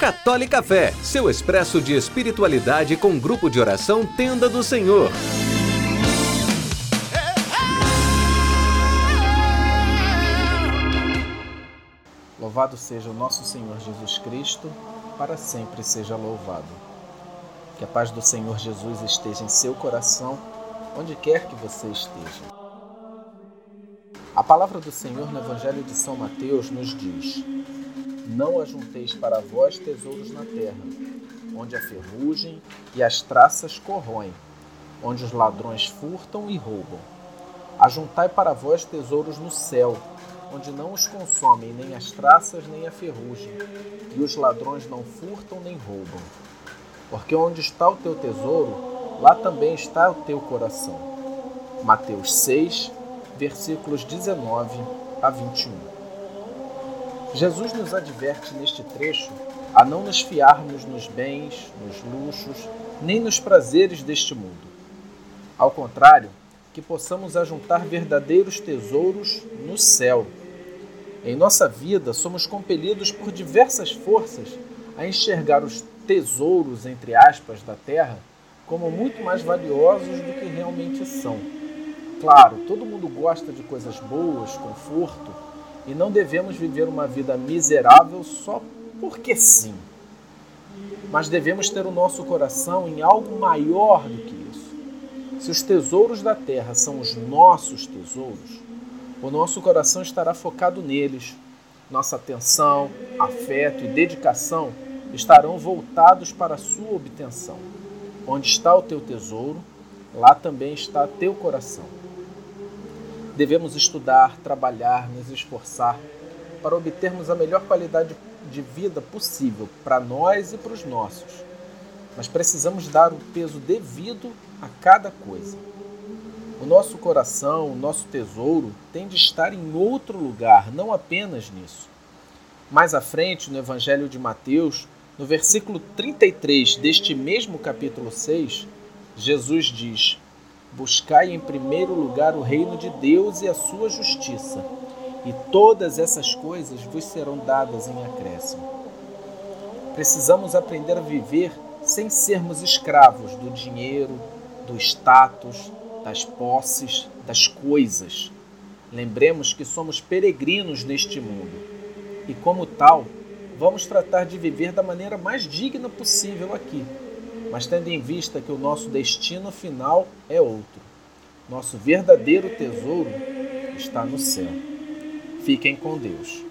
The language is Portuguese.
Católica Fé, seu expresso de espiritualidade com grupo de oração Tenda do Senhor. Louvado seja o nosso Senhor Jesus Cristo, para sempre seja louvado. Que a paz do Senhor Jesus esteja em seu coração, onde quer que você esteja. A palavra do Senhor no Evangelho de São Mateus nos diz: Não ajunteis para vós tesouros na terra, onde a ferrugem e as traças corroem, onde os ladrões furtam e roubam. Ajuntai para vós tesouros no céu, onde não os consomem nem as traças nem a ferrugem, e os ladrões não furtam nem roubam. Porque onde está o teu tesouro, lá também está o teu coração. Mateus 6, versículos 19 a 21. Jesus nos adverte neste trecho a não nos fiarmos nos bens, nos luxos, nem nos prazeres deste mundo. Ao contrário, que possamos ajuntar verdadeiros tesouros no céu. Em nossa vida, somos compelidos por diversas forças a enxergar os tesouros, entre aspas, da terra como muito mais valiosos do que realmente são Claro, todo mundo gosta de coisas boas, conforto, e não devemos viver uma vida miserável só porque sim. Mas devemos ter o nosso coração em algo maior do que isso. Se os tesouros da terra são os nossos tesouros, o nosso coração estará focado neles. Nossa atenção, afeto e dedicação estarão voltados para a sua obtenção. Onde está o teu tesouro, lá também está teu coração. Devemos estudar, trabalhar, nos esforçar para obtermos a melhor qualidade de vida possível para nós e para os nossos. Mas precisamos dar o peso devido a cada coisa. O nosso coração, o nosso tesouro, tem de estar em outro lugar, não apenas nisso. Mais à frente, no Evangelho de Mateus, no versículo 33 deste mesmo capítulo 6, Jesus diz: Buscai em primeiro lugar o reino de Deus e a sua justiça, e todas essas coisas vos serão dadas em acréscimo. Precisamos aprender a viver sem sermos escravos do dinheiro, do status, das posses, das coisas. Lembremos que somos peregrinos neste mundo e, como tal, vamos tratar de viver da maneira mais digna possível aqui mas tendo em vista que o nosso destino final é outro. Nosso verdadeiro tesouro está no céu. Fiquem com Deus.